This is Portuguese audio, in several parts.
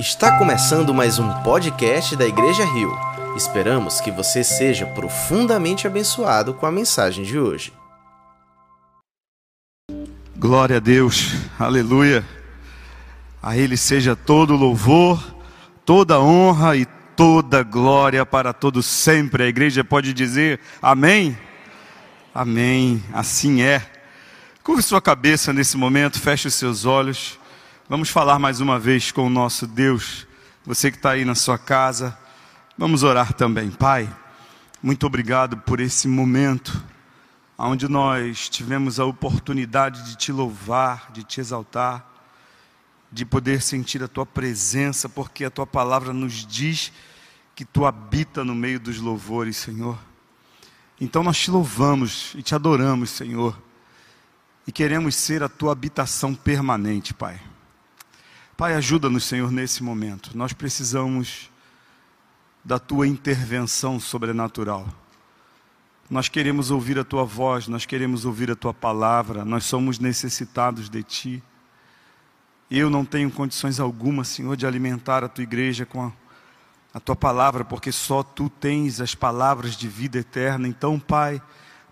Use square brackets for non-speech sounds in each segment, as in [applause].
Está começando mais um podcast da Igreja Rio. Esperamos que você seja profundamente abençoado com a mensagem de hoje. Glória a Deus, aleluia. A Ele seja todo louvor, toda honra e toda glória para todos sempre. A igreja pode dizer amém? Amém, assim é. Curve sua cabeça nesse momento, feche os seus olhos. Vamos falar mais uma vez com o nosso Deus. Você que está aí na sua casa, vamos orar também. Pai, muito obrigado por esse momento, onde nós tivemos a oportunidade de te louvar, de te exaltar, de poder sentir a tua presença, porque a tua palavra nos diz que tu habita no meio dos louvores, Senhor. Então nós te louvamos e te adoramos, Senhor, e queremos ser a tua habitação permanente, Pai. Pai, ajuda-nos, Senhor, nesse momento. Nós precisamos da tua intervenção sobrenatural. Nós queremos ouvir a tua voz, nós queremos ouvir a tua palavra, nós somos necessitados de ti. Eu não tenho condições alguma, Senhor, de alimentar a tua igreja com a, a tua palavra, porque só tu tens as palavras de vida eterna. Então, Pai,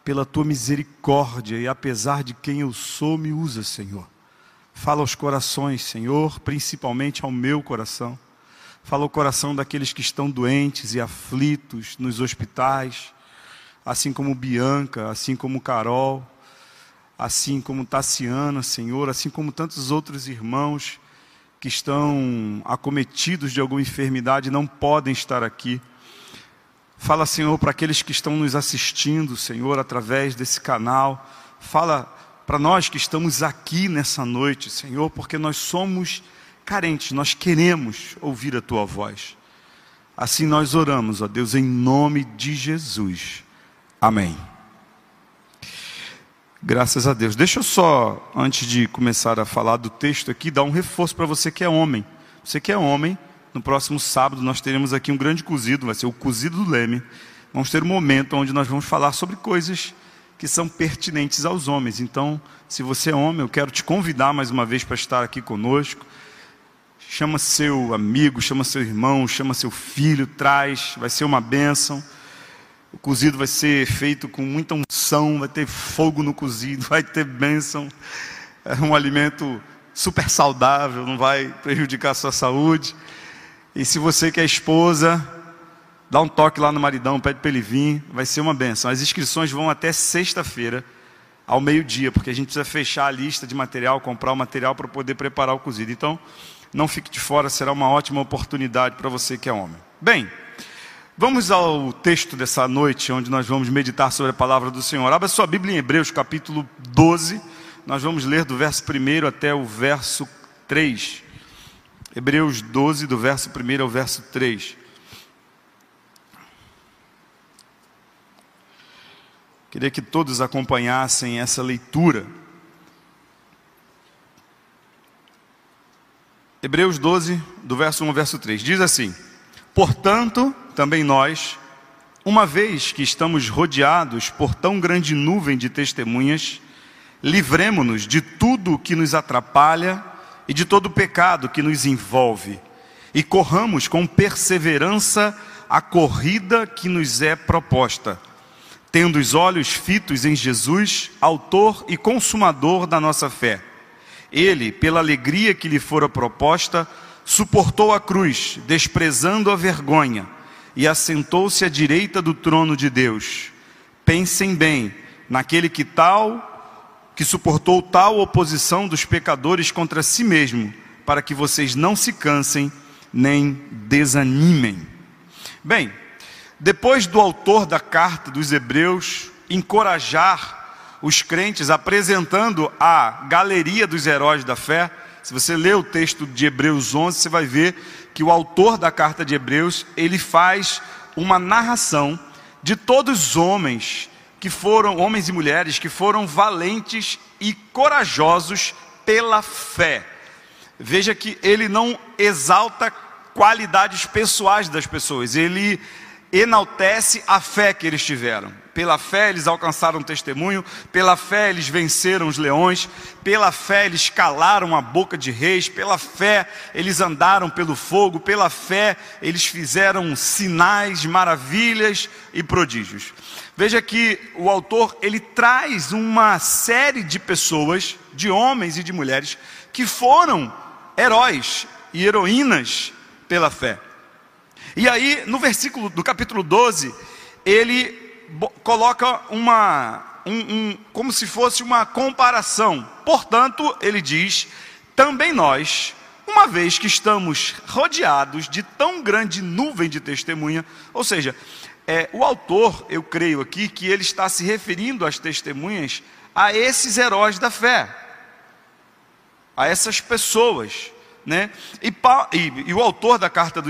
pela tua misericórdia e apesar de quem eu sou, me usa, Senhor. Fala aos corações, Senhor, principalmente ao meu coração. Fala ao coração daqueles que estão doentes e aflitos nos hospitais, assim como Bianca, assim como Carol, assim como Tassiana, Senhor, assim como tantos outros irmãos que estão acometidos de alguma enfermidade e não podem estar aqui. Fala, Senhor, para aqueles que estão nos assistindo, Senhor, através desse canal. Fala para nós que estamos aqui nessa noite, Senhor, porque nós somos carentes, nós queremos ouvir a tua voz. Assim nós oramos, ó Deus, em nome de Jesus. Amém. Graças a Deus. Deixa eu só, antes de começar a falar do texto aqui, dar um reforço para você que é homem. Você que é homem, no próximo sábado nós teremos aqui um grande cozido, vai ser o cozido do Leme. Vamos ter um momento onde nós vamos falar sobre coisas que são pertinentes aos homens. Então, se você é homem, eu quero te convidar mais uma vez para estar aqui conosco. Chama seu amigo, chama seu irmão, chama seu filho, traz, vai ser uma bênção. O cozido vai ser feito com muita unção, vai ter fogo no cozido, [laughs] vai ter bênção. É um alimento super saudável, não vai prejudicar a sua saúde. E se você que é esposa, dá um toque lá no maridão, pede para ele vir, vai ser uma benção. As inscrições vão até sexta-feira, ao meio-dia, porque a gente precisa fechar a lista de material, comprar o material para poder preparar o cozido. Então, não fique de fora, será uma ótima oportunidade para você que é homem. Bem, vamos ao texto dessa noite, onde nós vamos meditar sobre a palavra do Senhor. Abra sua Bíblia em Hebreus, capítulo 12. Nós vamos ler do verso 1 até o verso 3. Hebreus 12, do verso 1 ao verso 3. Queria que todos acompanhassem essa leitura. Hebreus 12, do verso 1 ao verso 3. Diz assim: Portanto, também nós, uma vez que estamos rodeados por tão grande nuvem de testemunhas, livremo-nos de tudo o que nos atrapalha e de todo o pecado que nos envolve, e corramos com perseverança a corrida que nos é proposta tendo os olhos fitos em Jesus, autor e consumador da nossa fé. Ele, pela alegria que lhe fora proposta, suportou a cruz, desprezando a vergonha, e assentou-se à direita do trono de Deus. Pensem bem naquele que tal que suportou tal oposição dos pecadores contra si mesmo, para que vocês não se cansem nem desanimem. Bem, depois do autor da carta dos Hebreus encorajar os crentes, apresentando a galeria dos heróis da fé, se você ler o texto de Hebreus 11, você vai ver que o autor da carta de Hebreus, ele faz uma narração de todos os homens que foram, homens e mulheres, que foram valentes e corajosos pela fé. Veja que ele não exalta qualidades pessoais das pessoas, ele enaltece a fé que eles tiveram. Pela fé eles alcançaram testemunho, pela fé eles venceram os leões, pela fé eles calaram a boca de reis, pela fé eles andaram pelo fogo, pela fé eles fizeram sinais, maravilhas e prodígios. Veja que o autor ele traz uma série de pessoas, de homens e de mulheres que foram heróis e heroínas pela fé. E aí, no versículo do capítulo 12, ele coloca uma, um, um, como se fosse uma comparação. Portanto, ele diz: também nós, uma vez que estamos rodeados de tão grande nuvem de testemunha, ou seja, é, o autor, eu creio aqui, que ele está se referindo às testemunhas a esses heróis da fé, a essas pessoas né? E, e, e, o autor da carta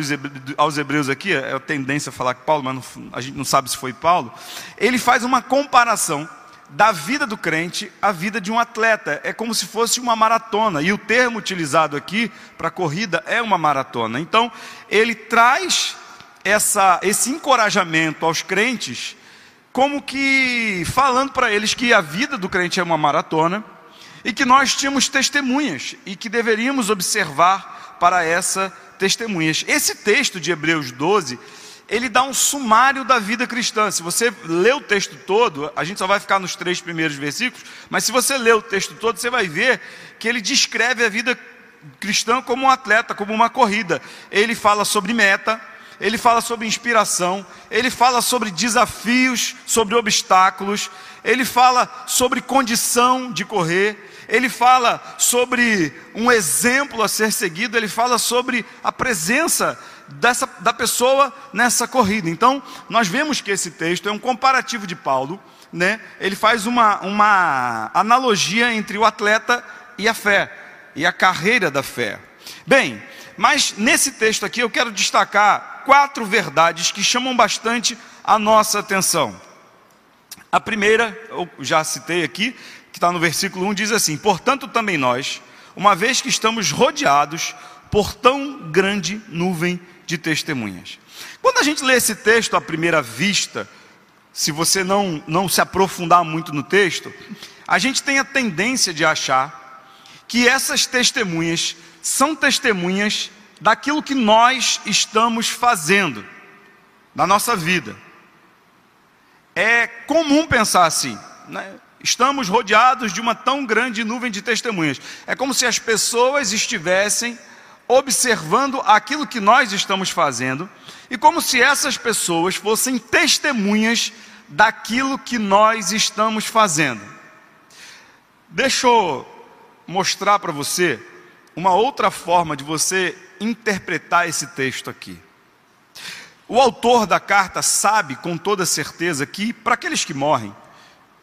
aos Hebreus aqui, é a tendência a falar que Paulo, mas não, a gente não sabe se foi Paulo, ele faz uma comparação da vida do crente à vida de um atleta. É como se fosse uma maratona. E o termo utilizado aqui para corrida é uma maratona. Então, ele traz essa, esse encorajamento aos crentes, como que falando para eles que a vida do crente é uma maratona e que nós tínhamos testemunhas e que deveríamos observar para essa testemunhas. Esse texto de Hebreus 12, ele dá um sumário da vida cristã. Se você lê o texto todo, a gente só vai ficar nos três primeiros versículos, mas se você lê o texto todo, você vai ver que ele descreve a vida cristã como um atleta, como uma corrida. Ele fala sobre meta, ele fala sobre inspiração, ele fala sobre desafios, sobre obstáculos, ele fala sobre condição de correr, ele fala sobre um exemplo a ser seguido, ele fala sobre a presença dessa, da pessoa nessa corrida. Então, nós vemos que esse texto é um comparativo de Paulo, né? ele faz uma, uma analogia entre o atleta e a fé, e a carreira da fé. Bem, mas nesse texto aqui eu quero destacar quatro verdades que chamam bastante a nossa atenção. A primeira, eu já citei aqui, que está no versículo 1, diz assim: Portanto, também nós, uma vez que estamos rodeados por tão grande nuvem de testemunhas. Quando a gente lê esse texto à primeira vista, se você não, não se aprofundar muito no texto, a gente tem a tendência de achar que essas testemunhas são testemunhas daquilo que nós estamos fazendo na nossa vida. É comum pensar assim. Né? Estamos rodeados de uma tão grande nuvem de testemunhas. É como se as pessoas estivessem observando aquilo que nós estamos fazendo e como se essas pessoas fossem testemunhas daquilo que nós estamos fazendo. Deixa eu mostrar para você uma outra forma de você interpretar esse texto aqui. O autor da carta sabe com toda certeza que, para aqueles que morrem,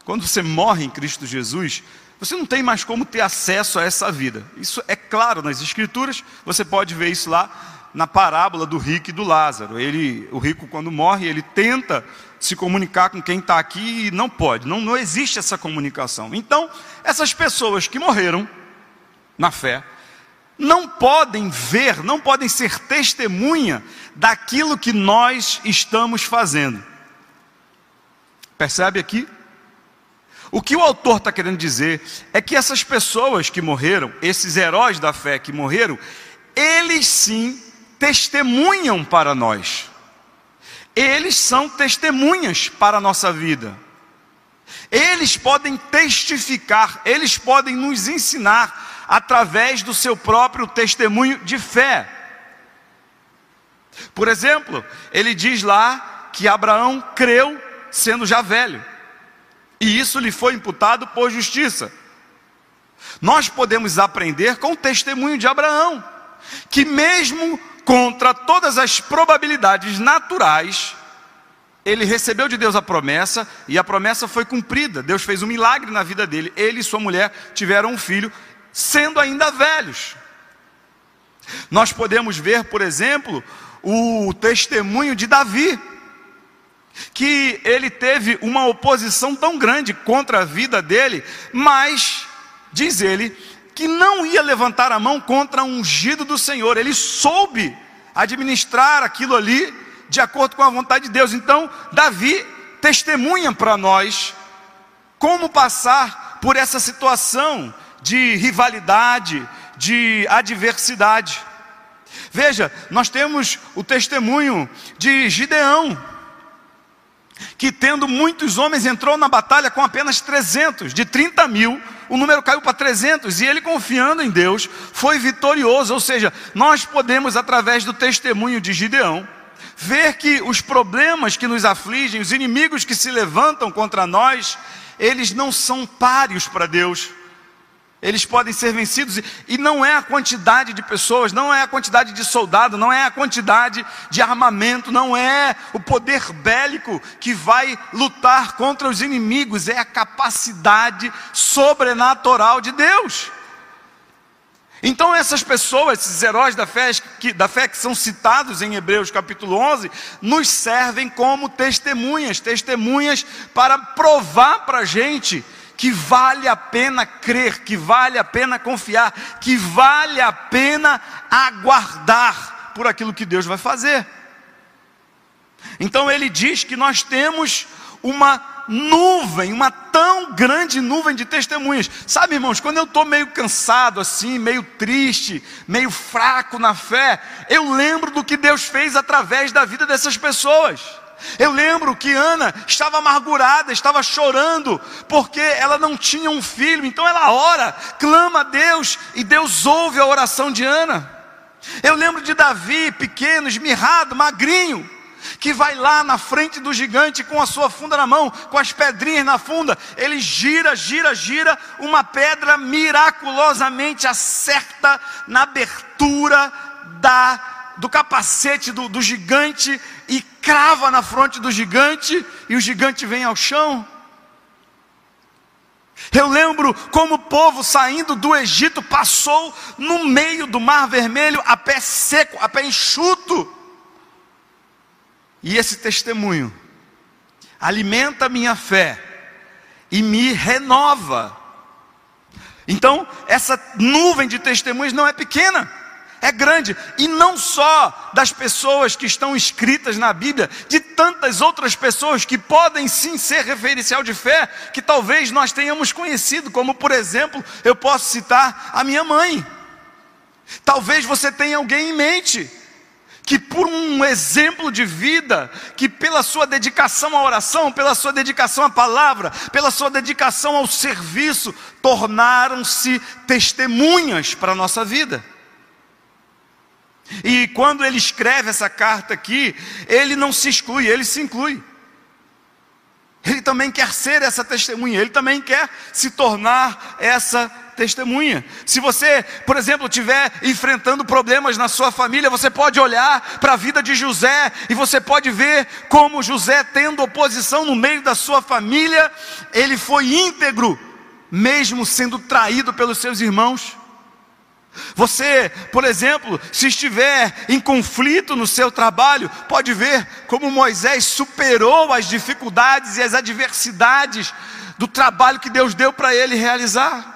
quando você morre em Cristo Jesus, você não tem mais como ter acesso a essa vida. Isso é claro nas Escrituras, você pode ver isso lá na parábola do rico e do Lázaro. Ele, o rico, quando morre, ele tenta se comunicar com quem está aqui e não pode, não, não existe essa comunicação. Então, essas pessoas que morreram na fé, não podem ver, não podem ser testemunha daquilo que nós estamos fazendo. Percebe aqui? O que o autor está querendo dizer é que essas pessoas que morreram, esses heróis da fé que morreram, eles sim testemunham para nós. Eles são testemunhas para a nossa vida. Eles podem testificar, eles podem nos ensinar através do seu próprio testemunho de fé. Por exemplo, ele diz lá que Abraão creu sendo já velho e isso lhe foi imputado por justiça. Nós podemos aprender com o testemunho de Abraão, que mesmo contra todas as probabilidades naturais, ele recebeu de Deus a promessa e a promessa foi cumprida. Deus fez um milagre na vida dele. Ele e sua mulher tiveram um filho, sendo ainda velhos. Nós podemos ver, por exemplo, o testemunho de Davi que ele teve uma oposição tão grande contra a vida dele, mas, diz ele, que não ia levantar a mão contra um ungido do Senhor, ele soube administrar aquilo ali de acordo com a vontade de Deus. Então, Davi testemunha para nós como passar por essa situação de rivalidade, de adversidade. Veja, nós temos o testemunho de Gideão, que tendo muitos homens entrou na batalha com apenas 300, de 30 mil, o número caiu para 300, e ele confiando em Deus, foi vitorioso, ou seja, nós podemos através do testemunho de Gideão, ver que os problemas que nos afligem, os inimigos que se levantam contra nós, eles não são páreos para Deus. Eles podem ser vencidos e não é a quantidade de pessoas, não é a quantidade de soldado, não é a quantidade de armamento, não é o poder bélico que vai lutar contra os inimigos, é a capacidade sobrenatural de Deus. Então essas pessoas, esses heróis da fé, que, da fé que são citados em Hebreus capítulo 11, nos servem como testemunhas, testemunhas para provar para a gente que vale a pena crer, que vale a pena confiar, que vale a pena aguardar por aquilo que Deus vai fazer. Então ele diz que nós temos uma nuvem, uma tão grande nuvem de testemunhas. Sabe, irmãos, quando eu estou meio cansado assim, meio triste, meio fraco na fé, eu lembro do que Deus fez através da vida dessas pessoas. Eu lembro que Ana estava amargurada, estava chorando, porque ela não tinha um filho, então ela ora, clama a Deus, e Deus ouve a oração de Ana. Eu lembro de Davi, pequeno, esmirrado, magrinho, que vai lá na frente do gigante com a sua funda na mão, com as pedrinhas na funda, ele gira, gira, gira, uma pedra miraculosamente acerta na abertura da do capacete do, do gigante e crava na fronte do gigante, e o gigante vem ao chão. Eu lembro como o povo saindo do Egito passou no meio do Mar Vermelho a pé seco, a pé enxuto. E esse testemunho alimenta minha fé e me renova. Então, essa nuvem de testemunhos não é pequena é grande, e não só das pessoas que estão escritas na Bíblia, de tantas outras pessoas que podem sim ser referencial de fé, que talvez nós tenhamos conhecido, como por exemplo, eu posso citar a minha mãe. Talvez você tenha alguém em mente, que por um exemplo de vida, que pela sua dedicação à oração, pela sua dedicação à palavra, pela sua dedicação ao serviço, tornaram-se testemunhas para a nossa vida. E quando ele escreve essa carta aqui, ele não se exclui, ele se inclui. Ele também quer ser essa testemunha, ele também quer se tornar essa testemunha. Se você, por exemplo, estiver enfrentando problemas na sua família, você pode olhar para a vida de José e você pode ver como José, tendo oposição no meio da sua família, ele foi íntegro, mesmo sendo traído pelos seus irmãos. Você, por exemplo, se estiver em conflito no seu trabalho, pode ver como Moisés superou as dificuldades e as adversidades do trabalho que Deus deu para ele realizar.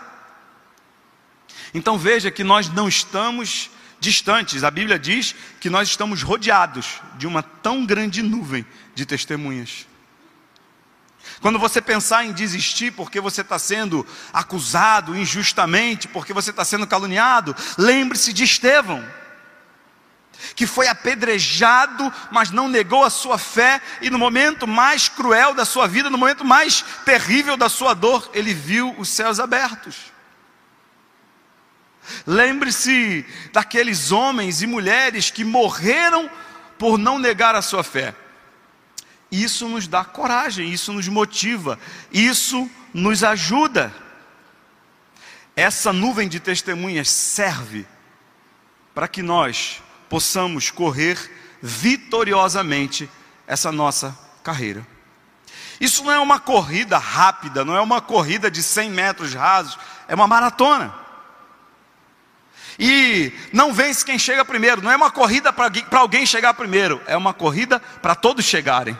Então veja que nós não estamos distantes, a Bíblia diz que nós estamos rodeados de uma tão grande nuvem de testemunhas. Quando você pensar em desistir porque você está sendo acusado injustamente, porque você está sendo caluniado, lembre-se de Estevão, que foi apedrejado, mas não negou a sua fé, e no momento mais cruel da sua vida, no momento mais terrível da sua dor, ele viu os céus abertos. Lembre-se daqueles homens e mulheres que morreram por não negar a sua fé. Isso nos dá coragem, isso nos motiva, isso nos ajuda. Essa nuvem de testemunhas serve para que nós possamos correr vitoriosamente essa nossa carreira. Isso não é uma corrida rápida, não é uma corrida de 100 metros rasos, é uma maratona. E não vence quem chega primeiro, não é uma corrida para alguém chegar primeiro, é uma corrida para todos chegarem.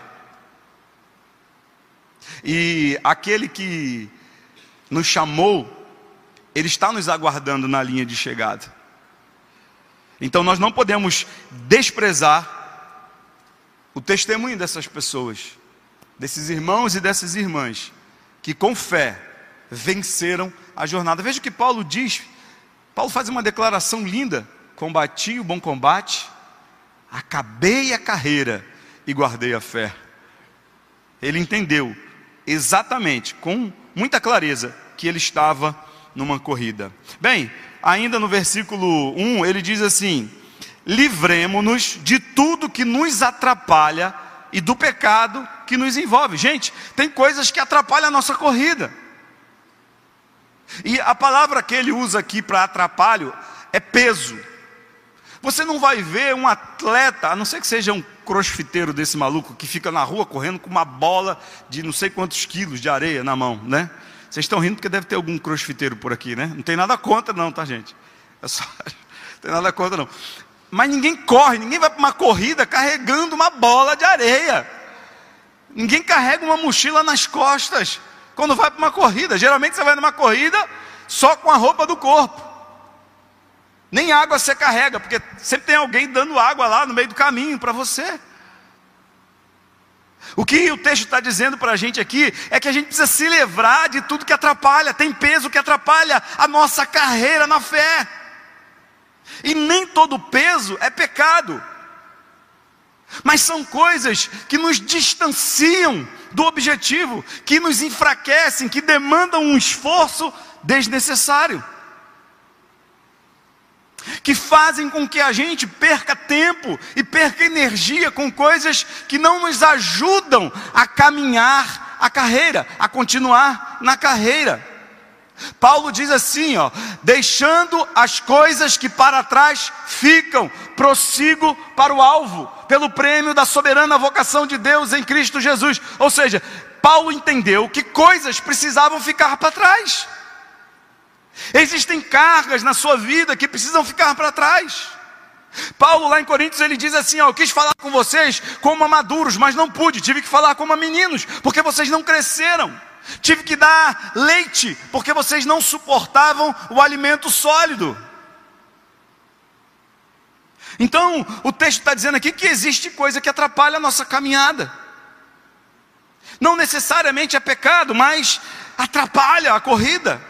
E aquele que nos chamou, ele está nos aguardando na linha de chegada. Então nós não podemos desprezar o testemunho dessas pessoas, desses irmãos e dessas irmãs, que com fé venceram a jornada. Veja o que Paulo diz. Paulo faz uma declaração linda: combati o bom combate, acabei a carreira e guardei a fé. Ele entendeu exatamente, com muita clareza, que ele estava numa corrida. Bem, ainda no versículo 1, ele diz assim: livremos-nos de tudo que nos atrapalha e do pecado que nos envolve. Gente, tem coisas que atrapalham a nossa corrida. E a palavra que ele usa aqui para atrapalho é peso. Você não vai ver um atleta, a não ser que seja um crossfiteiro desse maluco que fica na rua correndo com uma bola de não sei quantos quilos de areia na mão, né? Vocês estão rindo porque deve ter algum crossfiteiro por aqui, né? Não tem nada contra, não, tá, gente? É só... [laughs] Não tem nada contra, não. Mas ninguém corre, ninguém vai para uma corrida carregando uma bola de areia. Ninguém carrega uma mochila nas costas quando vai para uma corrida. Geralmente você vai numa corrida só com a roupa do corpo. Nem água você carrega, porque sempre tem alguém dando água lá no meio do caminho para você. O que o texto está dizendo para a gente aqui é que a gente precisa se livrar de tudo que atrapalha, tem peso que atrapalha a nossa carreira na fé. E nem todo peso é pecado, mas são coisas que nos distanciam do objetivo, que nos enfraquecem, que demandam um esforço desnecessário que fazem com que a gente perca tempo e perca energia com coisas que não nos ajudam a caminhar a carreira, a continuar na carreira. Paulo diz assim, ó, deixando as coisas que para trás ficam, prossigo para o alvo, pelo prêmio da soberana vocação de Deus em Cristo Jesus. Ou seja, Paulo entendeu que coisas precisavam ficar para trás. Existem cargas na sua vida que precisam ficar para trás. Paulo lá em Coríntios ele diz assim: ó, eu quis falar com vocês como maduros, mas não pude, tive que falar como meninos, porque vocês não cresceram. Tive que dar leite, porque vocês não suportavam o alimento sólido. Então, o texto está dizendo aqui que existe coisa que atrapalha a nossa caminhada. Não necessariamente é pecado, mas atrapalha a corrida.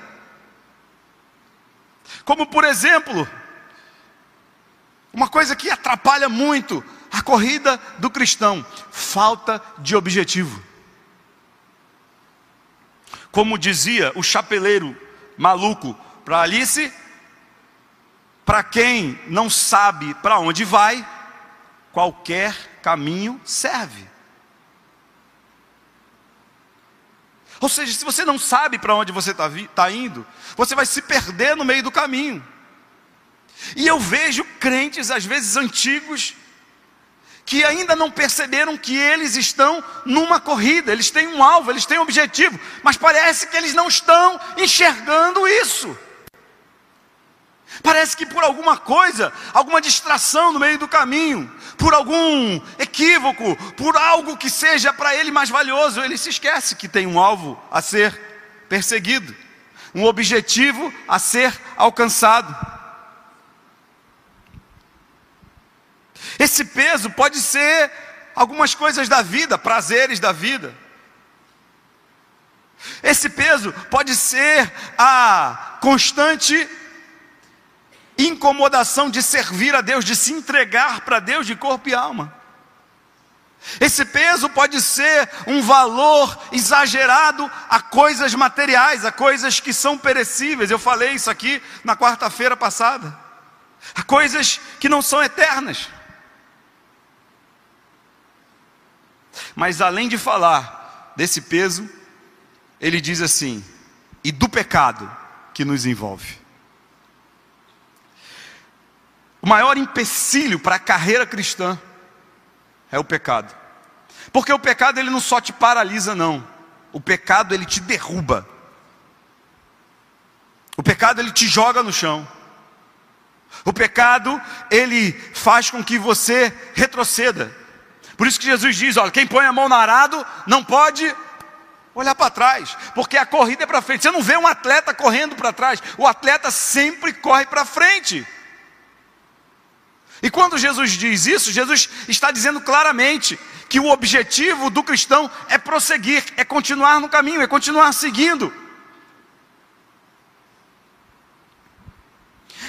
Como por exemplo, uma coisa que atrapalha muito a corrida do cristão: falta de objetivo. Como dizia o chapeleiro maluco para Alice, para quem não sabe para onde vai, qualquer caminho serve. Ou seja, se você não sabe para onde você está tá indo, você vai se perder no meio do caminho. E eu vejo crentes, às vezes antigos, que ainda não perceberam que eles estão numa corrida, eles têm um alvo, eles têm um objetivo, mas parece que eles não estão enxergando isso. Parece que por alguma coisa, alguma distração no meio do caminho, por algum equívoco, por algo que seja para ele mais valioso, ele se esquece que tem um alvo a ser perseguido, um objetivo a ser alcançado. Esse peso pode ser algumas coisas da vida, prazeres da vida. Esse peso pode ser a constante incomodação de servir a Deus, de se entregar para Deus de corpo e alma. Esse peso pode ser um valor exagerado a coisas materiais, a coisas que são perecíveis. Eu falei isso aqui na quarta-feira passada. A coisas que não são eternas. Mas além de falar desse peso, ele diz assim: e do pecado que nos envolve. O maior empecilho para a carreira cristã é o pecado. Porque o pecado ele não só te paralisa não. O pecado ele te derruba. O pecado ele te joga no chão. O pecado ele faz com que você retroceda. Por isso que Jesus diz, olha, quem põe a mão no arado não pode olhar para trás, porque a corrida é para frente. Você não vê um atleta correndo para trás. O atleta sempre corre para frente. E quando Jesus diz isso, Jesus está dizendo claramente que o objetivo do cristão é prosseguir, é continuar no caminho, é continuar seguindo.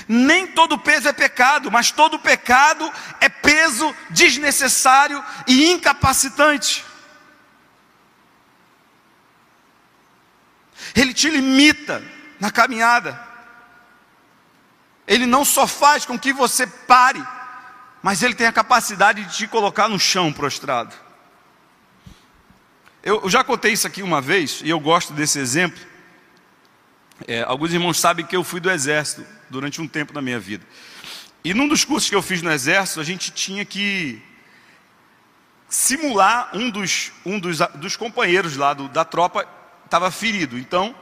Nem todo peso é pecado, mas todo pecado é peso desnecessário e incapacitante. Ele te limita na caminhada. Ele não só faz com que você pare, mas ele tem a capacidade de te colocar no chão prostrado. Eu, já contei isso aqui uma vez, e eu gosto desse exemplo. É, alguns irmãos sabem que eu fui do exército durante um tempo da minha vida. E num dos cursos que eu fiz no exército, a gente tinha que simular um dos, um dos, dos companheiros lá do, da tropa estava ferido. Então,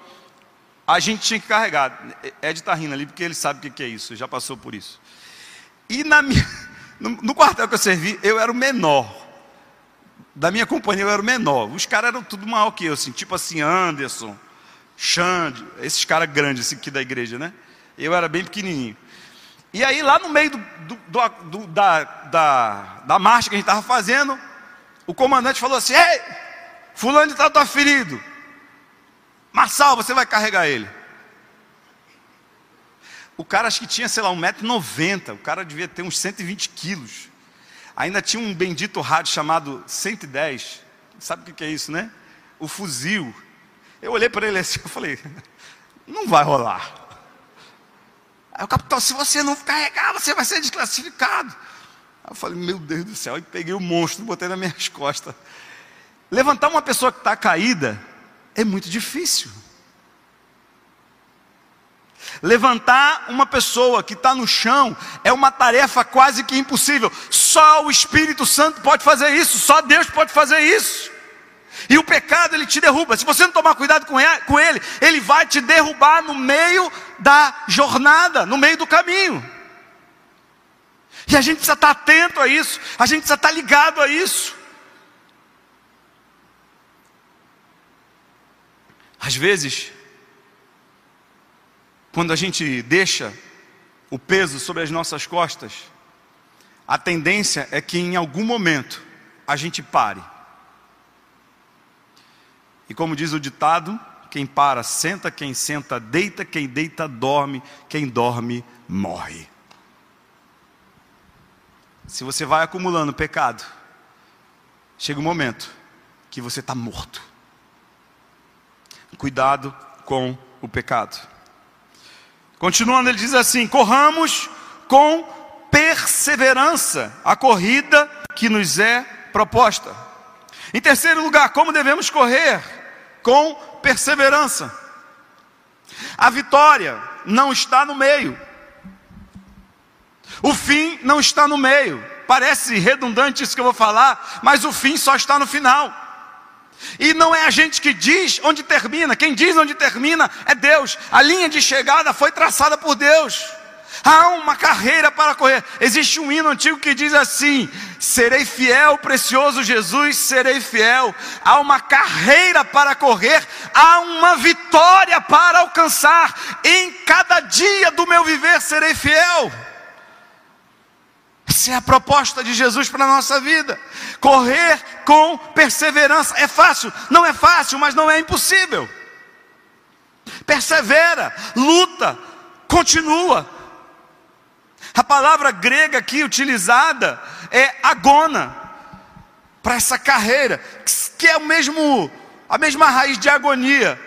a gente tinha que carregar. Ed está rindo ali porque ele sabe o que é isso, já passou por isso. E na minha, no, no quartel que eu servi, eu era o menor. Da minha companhia eu era o menor. Os caras eram tudo maior que eu, assim, tipo assim, Anderson, Xande, esses caras grandes assim, aqui da igreja, né? Eu era bem pequenininho. E aí, lá no meio do, do, do, da, da, da marcha que a gente estava fazendo, o comandante falou assim: Ei, Fulano está tá ferido. Marçal, você vai carregar ele. O cara acho que tinha, sei lá, 1,90m. O cara devia ter uns 120 quilos. Ainda tinha um bendito rádio chamado 110. Sabe o que é isso, né? O fuzil. Eu olhei para ele assim, [laughs] eu falei, não vai rolar. Aí o capitão, se você não carregar, você vai ser desclassificado. Aí eu falei, meu Deus do céu. Aí peguei o monstro, botei nas minhas [laughs] costas. Levantar uma pessoa que está caída é muito difícil. Levantar uma pessoa que está no chão é uma tarefa quase que impossível. Só o Espírito Santo pode fazer isso, só Deus pode fazer isso. E o pecado ele te derruba. Se você não tomar cuidado com ele, ele vai te derrubar no meio da jornada, no meio do caminho. E a gente precisa estar atento a isso, a gente precisa estar ligado a isso. Às vezes, quando a gente deixa o peso sobre as nossas costas, a tendência é que em algum momento a gente pare. E como diz o ditado, quem para senta, quem senta deita, quem deita dorme, quem dorme morre. Se você vai acumulando pecado, chega um momento que você está morto. Cuidado com o pecado. Continuando, ele diz assim: corramos com perseverança a corrida que nos é proposta. Em terceiro lugar, como devemos correr? Com perseverança. A vitória não está no meio. O fim não está no meio. Parece redundante isso que eu vou falar, mas o fim só está no final. E não é a gente que diz onde termina, quem diz onde termina é Deus. A linha de chegada foi traçada por Deus. Há uma carreira para correr. Existe um hino antigo que diz assim: Serei fiel, precioso Jesus, serei fiel. Há uma carreira para correr, há uma vitória para alcançar. Em cada dia do meu viver serei fiel. Essa é a proposta de Jesus para a nossa vida. Correr com perseverança. É fácil? Não é fácil, mas não é impossível. Persevera, luta, continua. A palavra grega aqui utilizada é agona para essa carreira, que é o mesmo a mesma raiz de agonia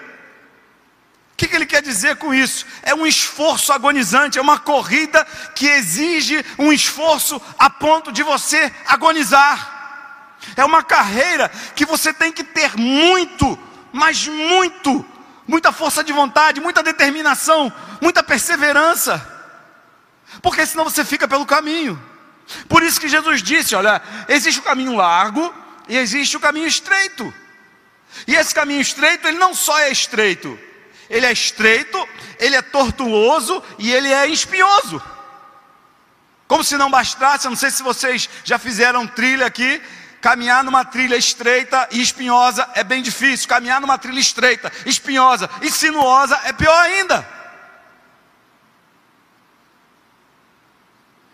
que, que ele quer dizer com isso? É um esforço agonizante, é uma corrida que exige um esforço a ponto de você agonizar. É uma carreira que você tem que ter muito, mas muito, muita força de vontade, muita determinação, muita perseverança, porque senão você fica pelo caminho. Por isso que Jesus disse: olha, existe o caminho largo e existe o caminho estreito. E esse caminho estreito, ele não só é estreito, ele é estreito, ele é tortuoso e ele é espinhoso. Como se não bastasse, eu não sei se vocês já fizeram trilha aqui, caminhar numa trilha estreita e espinhosa é bem difícil. Caminhar numa trilha estreita, espinhosa e sinuosa é pior ainda.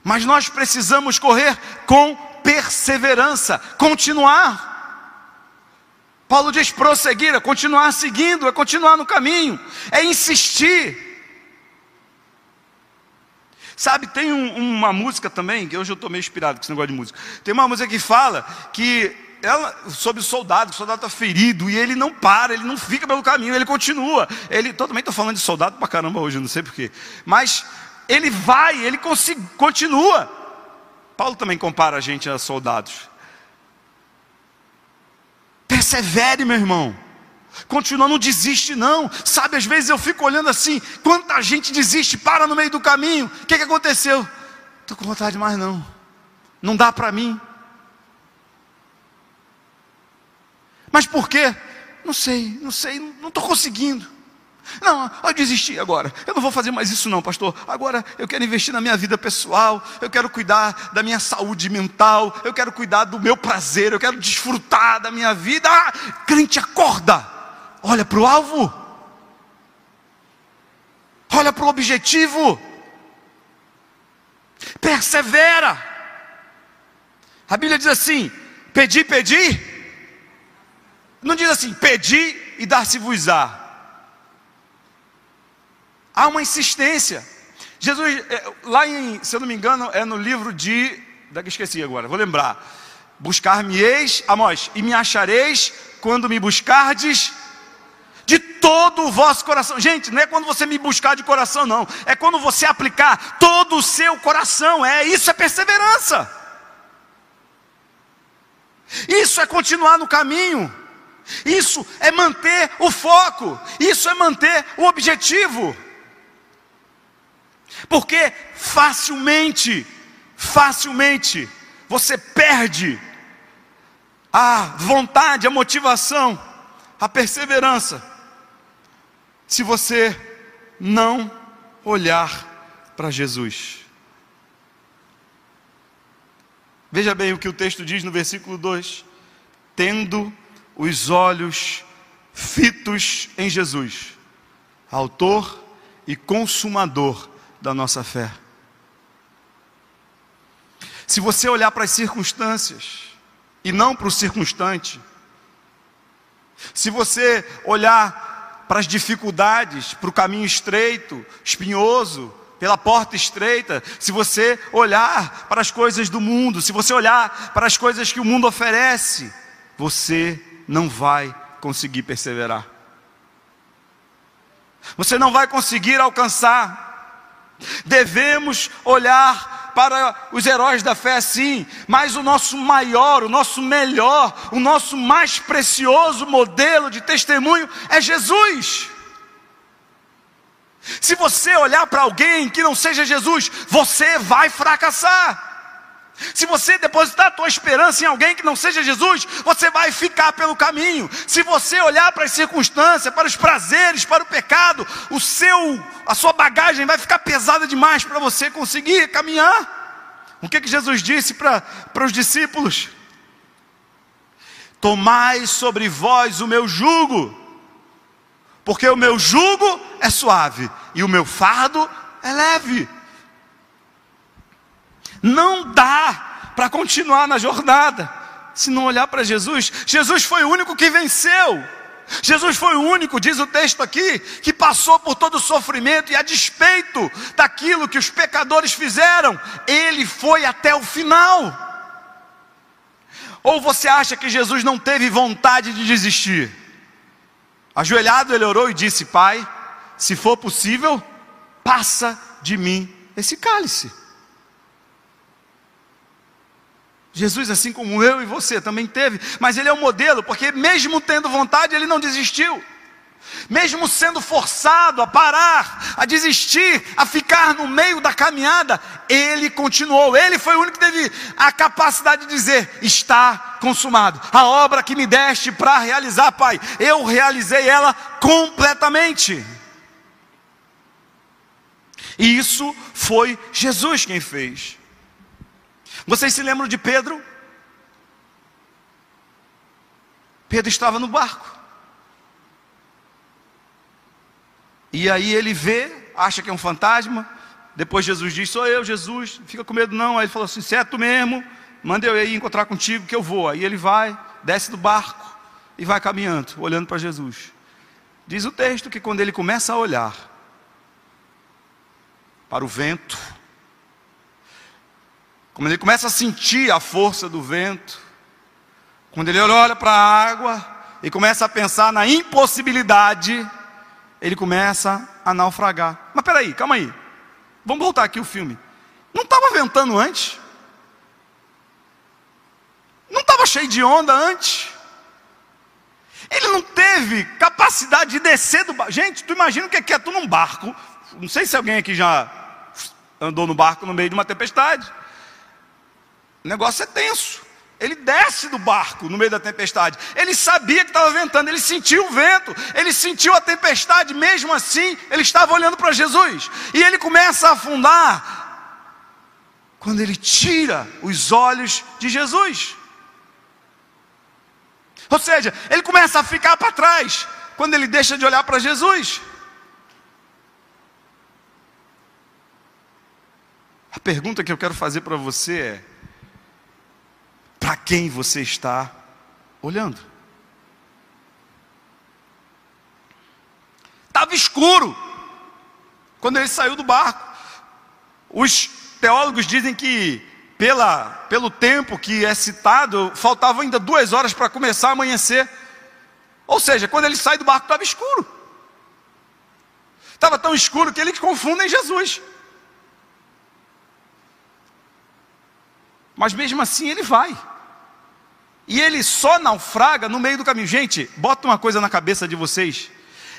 Mas nós precisamos correr com perseverança, continuar. Paulo diz prosseguir, é continuar seguindo, é continuar no caminho, é insistir. Sabe, tem um, uma música também, que hoje eu estou meio inspirado com esse negócio de música. Tem uma música que fala que ela, sobre o soldado, o soldado está ferido e ele não para, ele não fica pelo caminho, ele continua. Ele, também estou falando de soldado para caramba hoje, não sei porquê. Mas ele vai, ele continua. Paulo também compara a gente a soldados. Persevere, meu irmão. Continua, não desiste não. Sabe, às vezes eu fico olhando assim, quanta gente desiste, para no meio do caminho. O que, que aconteceu? Estou com vontade mais não. Não dá para mim. Mas por quê? Não sei, não sei, não estou conseguindo. Não, eu desisti agora. Eu não vou fazer mais isso, não, pastor. Agora eu quero investir na minha vida pessoal. Eu quero cuidar da minha saúde mental. Eu quero cuidar do meu prazer. Eu quero desfrutar da minha vida. Ah, crente, acorda. Olha para o alvo. Olha para o objetivo. Persevera. A Bíblia diz assim: pedi, pedi. Não diz assim, pedi e dar-se-vos-á. Há uma insistência. Jesus, é, lá em, se eu não me engano, é no livro de. Daqui esqueci agora, vou lembrar. Buscar-me-eis, Amós, e me achareis quando me buscardes de todo o vosso coração. Gente, não é quando você me buscar de coração, não. É quando você aplicar todo o seu coração. É isso é perseverança. Isso é continuar no caminho. Isso é manter o foco. Isso é manter o objetivo. Porque facilmente, facilmente, você perde a vontade, a motivação, a perseverança, se você não olhar para Jesus. Veja bem o que o texto diz no versículo 2: tendo os olhos fitos em Jesus, Autor e Consumador da nossa fé. Se você olhar para as circunstâncias e não para o circunstante, se você olhar para as dificuldades, para o caminho estreito, espinhoso, pela porta estreita, se você olhar para as coisas do mundo, se você olhar para as coisas que o mundo oferece, você não vai conseguir perseverar. Você não vai conseguir alcançar Devemos olhar para os heróis da fé, sim, mas o nosso maior, o nosso melhor, o nosso mais precioso modelo de testemunho é Jesus. Se você olhar para alguém que não seja Jesus, você vai fracassar. Se você depositar a tua esperança em alguém que não seja Jesus, você vai ficar pelo caminho. Se você olhar para as circunstâncias, para os prazeres, para o pecado, o seu, a sua bagagem vai ficar pesada demais para você conseguir caminhar. O que, que Jesus disse para, para os discípulos? Tomai sobre vós o meu jugo, porque o meu jugo é suave e o meu fardo é leve. Não dá para continuar na jornada se não olhar para Jesus. Jesus foi o único que venceu. Jesus foi o único, diz o texto aqui, que passou por todo o sofrimento e a despeito daquilo que os pecadores fizeram, ele foi até o final. Ou você acha que Jesus não teve vontade de desistir? Ajoelhado, ele orou e disse: Pai, se for possível, passa de mim esse cálice. Jesus, assim como eu e você, também teve, mas ele é o um modelo, porque mesmo tendo vontade, ele não desistiu. Mesmo sendo forçado a parar, a desistir, a ficar no meio da caminhada, ele continuou. Ele foi o único que teve a capacidade de dizer: Está consumado. A obra que me deste para realizar, Pai, eu realizei ela completamente. E isso foi Jesus quem fez. Vocês se lembram de Pedro? Pedro estava no barco. E aí ele vê, acha que é um fantasma. Depois Jesus diz: Sou eu, Jesus. Fica com medo, não. Aí ele falou assim: Certo mesmo. manda eu ir encontrar contigo que eu vou. Aí ele vai, desce do barco e vai caminhando, olhando para Jesus. Diz o texto que quando ele começa a olhar para o vento, quando ele começa a sentir a força do vento, quando ele olha para a água e começa a pensar na impossibilidade, ele começa a naufragar. Mas peraí, calma aí. Vamos voltar aqui o filme. Não estava ventando antes? Não estava cheio de onda antes? Ele não teve capacidade de descer do barco. Gente, tu imagina o que é, que é tu num barco. Não sei se alguém aqui já andou no barco no meio de uma tempestade. O negócio é tenso. Ele desce do barco no meio da tempestade. Ele sabia que estava ventando, ele sentiu o vento, ele sentiu a tempestade, mesmo assim, ele estava olhando para Jesus. E ele começa a afundar quando ele tira os olhos de Jesus. Ou seja, ele começa a ficar para trás quando ele deixa de olhar para Jesus. A pergunta que eu quero fazer para você é: para quem você está olhando? Estava escuro quando ele saiu do barco. Os teólogos dizem que pela, pelo tempo que é citado, faltavam ainda duas horas para começar a amanhecer. Ou seja, quando ele sai do barco estava escuro. Estava tão escuro que eles confundem Jesus. Mas mesmo assim ele vai. E ele só naufraga no meio do caminho. Gente, bota uma coisa na cabeça de vocês.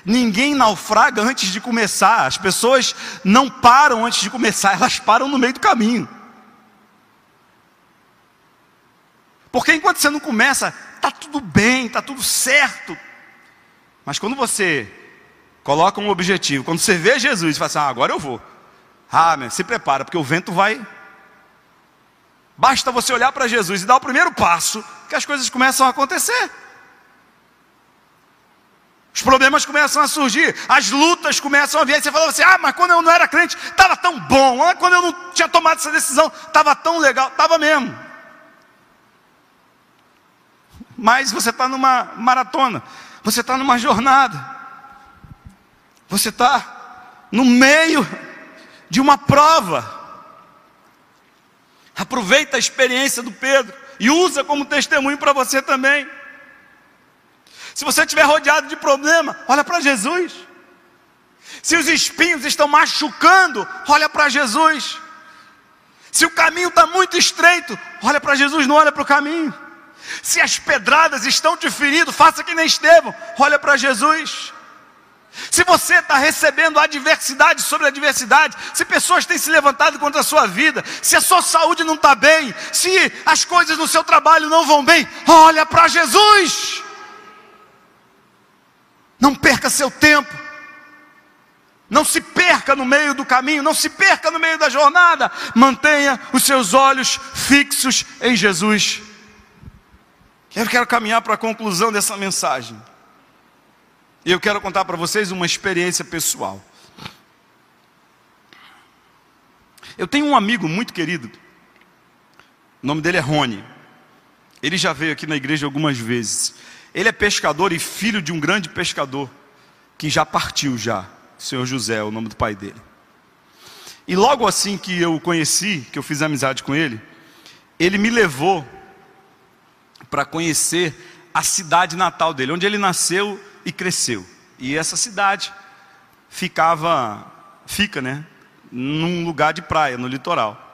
Ninguém naufraga antes de começar. As pessoas não param antes de começar, elas param no meio do caminho. Porque enquanto você não começa, está tudo bem, está tudo certo. Mas quando você coloca um objetivo, quando você vê Jesus e fala assim, ah, agora eu vou. Ah, meu, se prepara, porque o vento vai. Basta você olhar para Jesus e dar o primeiro passo, que as coisas começam a acontecer. Os problemas começam a surgir, as lutas começam a vir. Você fala assim: ah, mas quando eu não era crente, estava tão bom. Ah, quando eu não tinha tomado essa decisão, estava tão legal. Estava mesmo mas você está numa maratona, você está numa jornada, você está no meio de uma prova. Aproveita a experiência do Pedro e usa como testemunho para você também. Se você estiver rodeado de problema, olha para Jesus. Se os espinhos estão machucando, olha para Jesus. Se o caminho está muito estreito, olha para Jesus, não olha para o caminho. Se as pedradas estão te ferindo, faça que nem Estevão, olha para Jesus. Se você está recebendo adversidade sobre adversidade, se pessoas têm se levantado contra a sua vida, se a sua saúde não está bem, se as coisas no seu trabalho não vão bem, olha para Jesus. Não perca seu tempo, não se perca no meio do caminho, não se perca no meio da jornada, mantenha os seus olhos fixos em Jesus. Eu quero caminhar para a conclusão dessa mensagem. E eu quero contar para vocês uma experiência pessoal. Eu tenho um amigo muito querido. O nome dele é Rony. Ele já veio aqui na igreja algumas vezes. Ele é pescador e filho de um grande pescador que já partiu já. O senhor José é o nome do pai dele. E logo assim que eu o conheci, que eu fiz amizade com ele, ele me levou para conhecer a cidade natal dele, onde ele nasceu e cresceu. E essa cidade ficava, fica, né, num lugar de praia, no litoral.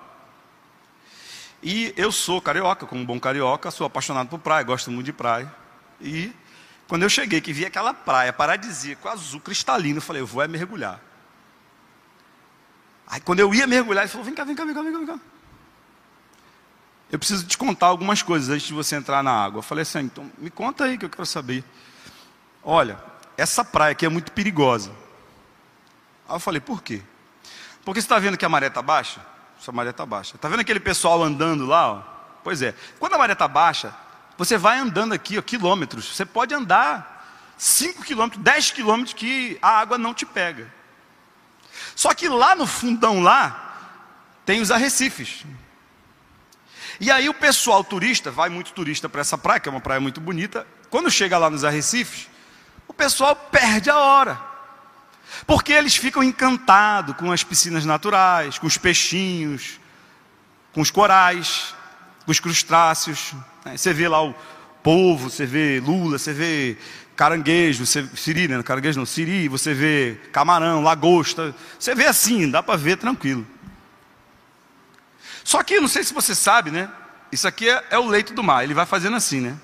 E eu sou carioca, como bom carioca, sou apaixonado por praia, gosto muito de praia. E quando eu cheguei, que vi aquela praia paradisíaca, azul, cristalino, eu falei, eu vou é mergulhar. Aí quando eu ia mergulhar, ele falou, vem cá, vem cá, vem cá, vem cá eu preciso te contar algumas coisas antes de você entrar na água. Eu falei assim, então me conta aí que eu quero saber. Olha, essa praia aqui é muito perigosa. Aí eu falei, por quê? Porque você está vendo que a maré está baixa? Essa maré está baixa. Está vendo aquele pessoal andando lá? Ó? Pois é. Quando a maré está baixa, você vai andando aqui, ó, quilômetros. Você pode andar 5 quilômetros, 10 quilômetros que a água não te pega. Só que lá no fundão lá, tem os arrecifes. E aí o pessoal turista, vai muito turista para essa praia, que é uma praia muito bonita, quando chega lá nos arrecifes, o pessoal perde a hora. Porque eles ficam encantados com as piscinas naturais, com os peixinhos, com os corais, com os crustáceos. Né? Você vê lá o polvo, você vê lula, você vê caranguejo, você, siri, né? caranguejo não, siri, você vê camarão, lagosta. Você vê assim, dá para ver tranquilo. Só que, não sei se você sabe, né? Isso aqui é, é o leito do mar, ele vai fazendo assim, né?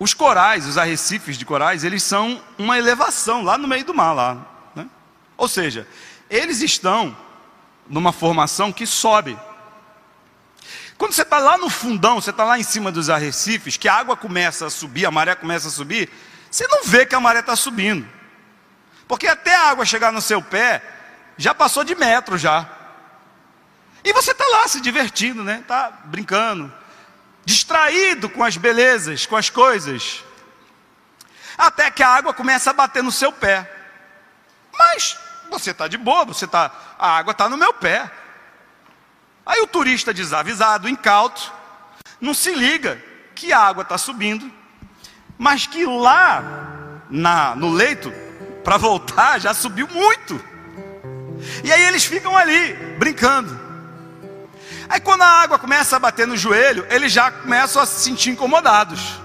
Os corais, os arrecifes de corais, eles são uma elevação lá no meio do mar, lá. Né? Ou seja, eles estão numa formação que sobe. Quando você está lá no fundão, você está lá em cima dos arrecifes, que a água começa a subir, a maré começa a subir, você não vê que a maré está subindo. Porque até a água chegar no seu pé, já passou de metro já. E você está lá se divertindo, né? Está brincando, distraído com as belezas, com as coisas. Até que a água começa a bater no seu pé. Mas você está de boa, você tá, a água está no meu pé. Aí o turista desavisado, incauto, não se liga que a água está subindo, mas que lá na, no leito, para voltar, já subiu muito. E aí eles ficam ali, brincando. Aí quando a água começa a bater no joelho, eles já começam a se sentir incomodados.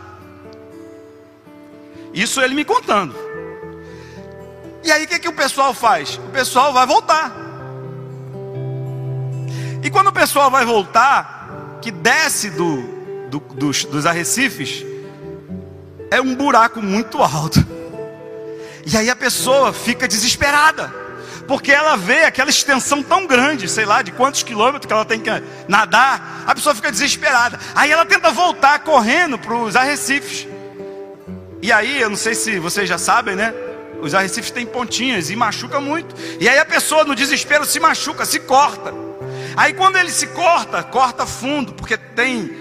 Isso ele me contando. E aí o que, que o pessoal faz? O pessoal vai voltar. E quando o pessoal vai voltar, que desce do, do, dos, dos arrecifes, é um buraco muito alto. E aí a pessoa fica desesperada porque ela vê aquela extensão tão grande, sei lá, de quantos quilômetros que ela tem que nadar, a pessoa fica desesperada. Aí ela tenta voltar correndo para os arrecifes. E aí, eu não sei se vocês já sabem, né? Os arrecifes têm pontinhas e machuca muito. E aí a pessoa no desespero se machuca, se corta. Aí quando ele se corta, corta fundo, porque tem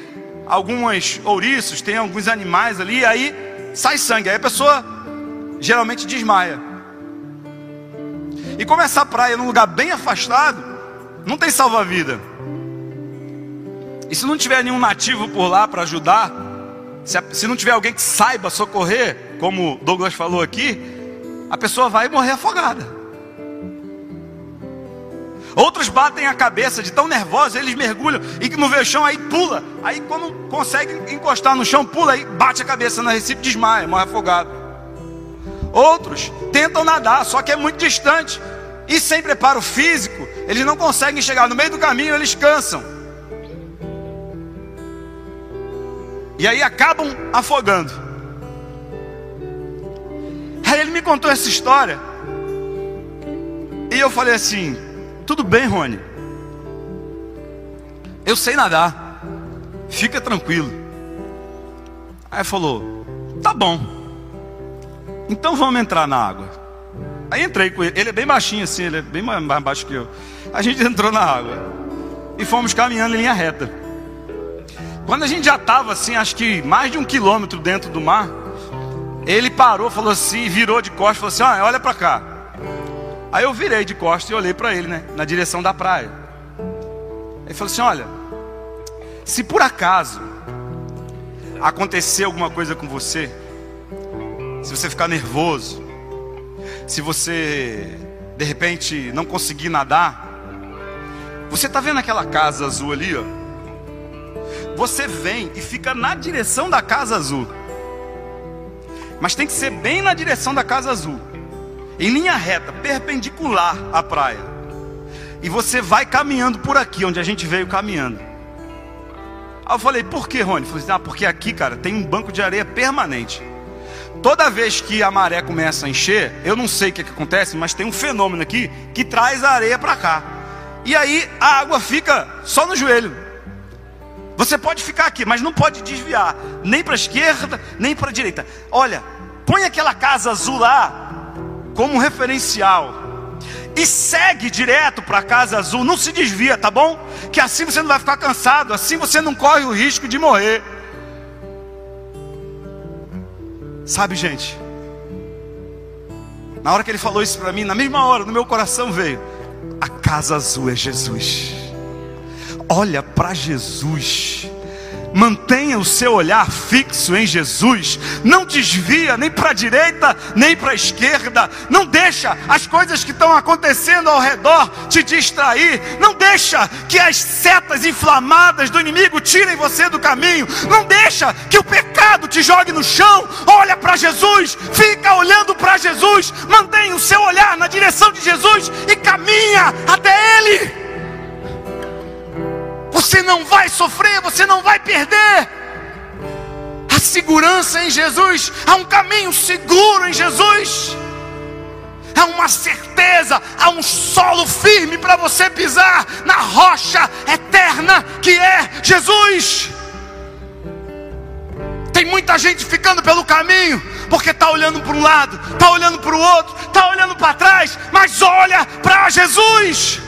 alguns ouriços, tem alguns animais ali, aí sai sangue. Aí a pessoa geralmente desmaia. E como essa praia é num lugar bem afastado, não tem salva-vida. E se não tiver nenhum nativo por lá para ajudar, se, se não tiver alguém que saiba socorrer, como Douglas falou aqui, a pessoa vai morrer afogada. Outros batem a cabeça de tão nervosos, eles mergulham e que não vê o chão, aí pula. Aí quando consegue encostar no chão, pula e bate a cabeça na recife, desmaia, morre afogado. Outros tentam nadar, só que é muito distante. E sem preparo físico, eles não conseguem chegar. No meio do caminho, eles cansam. E aí acabam afogando. Aí ele me contou essa história. E eu falei assim: tudo bem, Rony. Eu sei nadar. Fica tranquilo. Aí falou: tá bom. Então vamos entrar na água. Aí entrei com ele. Ele é bem baixinho assim, ele é bem mais baixo que eu. A gente [laughs] entrou na água. E fomos caminhando em linha reta. Quando a gente já estava assim, acho que mais de um quilômetro dentro do mar, ele parou, falou assim, virou de costas, falou assim: ah, olha para cá. Aí eu virei de costas e olhei para ele, né, na direção da praia. Ele falou assim: olha, se por acaso acontecer alguma coisa com você, se você ficar nervoso, se você de repente não conseguir nadar, você está vendo aquela casa azul ali, ó? Você vem e fica na direção da casa azul. Mas tem que ser bem na direção da casa azul. Em linha reta, perpendicular à praia. E você vai caminhando por aqui, onde a gente veio caminhando. Aí eu falei, por que, Rony? Falou assim, ah, porque aqui, cara, tem um banco de areia permanente toda vez que a maré começa a encher, eu não sei o que, que acontece, mas tem um fenômeno aqui que traz a areia para cá. E aí a água fica só no joelho. Você pode ficar aqui, mas não pode desviar, nem para a esquerda, nem para a direita. Olha, põe aquela casa azul lá como referencial. E segue direto para a casa azul, não se desvia, tá bom? Que assim você não vai ficar cansado, assim você não corre o risco de morrer. Sabe, gente? Na hora que ele falou isso para mim, na mesma hora, no meu coração veio: a casa azul é Jesus. olha para Jesus. Mantenha o seu olhar fixo em Jesus. Não desvia nem para a direita, nem para a esquerda. Não deixa as coisas que estão acontecendo ao redor te distrair. Não deixa que as setas inflamadas do inimigo tirem você do caminho. Não deixa que o pecado te jogue no chão. Olha para Jesus, fica olhando para Jesus. Mantenha o seu olhar na direção de Jesus e caminha até Ele. Você não vai sofrer, você não vai perder. A segurança em Jesus, há um caminho seguro em Jesus. Há uma certeza, há um solo firme para você pisar na rocha eterna que é Jesus. Tem muita gente ficando pelo caminho, porque está olhando para um lado, está olhando para o outro, está olhando para trás, mas olha para Jesus.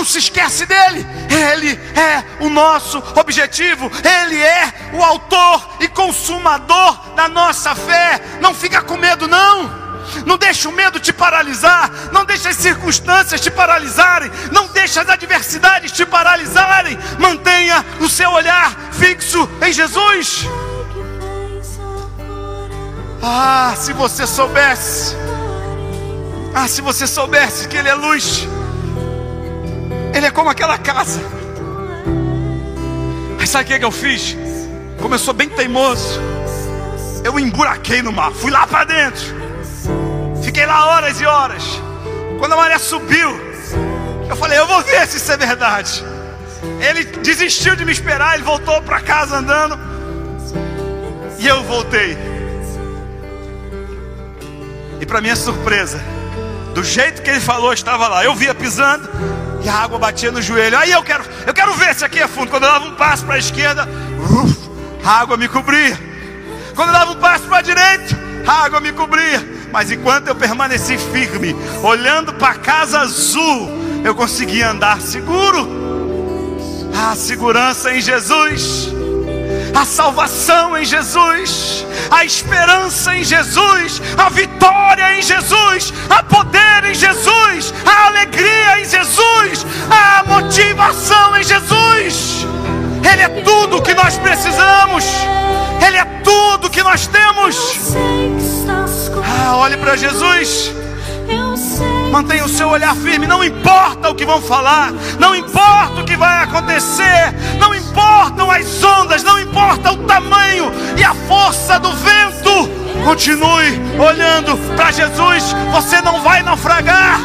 Não se esquece dele. Ele é o nosso objetivo. Ele é o autor e consumador da nossa fé. Não fica com medo não. Não deixe o medo te paralisar. Não deixe as circunstâncias te paralisarem. Não deixe as adversidades te paralisarem. Mantenha o seu olhar fixo em Jesus. Ah, se você soubesse. Ah, se você soubesse que Ele é luz. Ele é como aquela casa. Mas sabe o que, que eu fiz? Sou bem teimoso, eu emburaquei no mar, fui lá para dentro, fiquei lá horas e horas. Quando a maré subiu, eu falei: Eu vou ver se isso é verdade. Ele desistiu de me esperar, ele voltou para casa andando, e eu voltei. E para minha surpresa, do jeito que ele falou, estava lá. Eu via pisando, e a água batia no joelho. Aí eu quero, eu quero ver se aqui é fundo. Quando eu dava um passo para a esquerda, uf, a água me cobria. Quando eu dava um passo para a direita, a água me cobria. Mas enquanto eu permaneci firme, olhando para a casa azul, eu conseguia andar seguro. A segurança em Jesus a salvação em Jesus, a esperança em Jesus, a vitória em Jesus, a poder em Jesus, a alegria em Jesus, a motivação em Jesus. Ele é tudo que nós precisamos, Ele é tudo que nós temos. Ah, olhe para Jesus. Mantenha o seu olhar firme, não importa o que vão falar, não importa o que vai acontecer, não importam as ondas, não importa o tamanho e a força do vento. Continue olhando para Jesus, você não vai naufragar.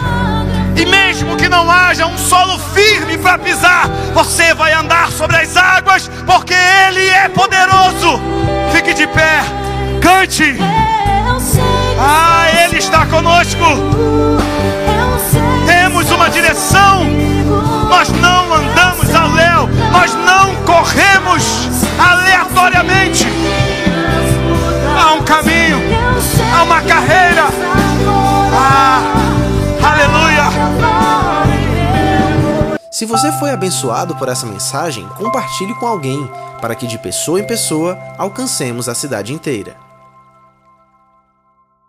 E mesmo que não haja um solo firme para pisar, você vai andar sobre as águas, porque Ele é poderoso. Fique de pé, cante. Ah, Ele está conosco. Temos uma direção. Nós não andamos ao léu. Nós não corremos aleatoriamente. Há um caminho. Há uma carreira. Ah, aleluia. Se você foi abençoado por essa mensagem, compartilhe com alguém, para que de pessoa em pessoa alcancemos a cidade inteira.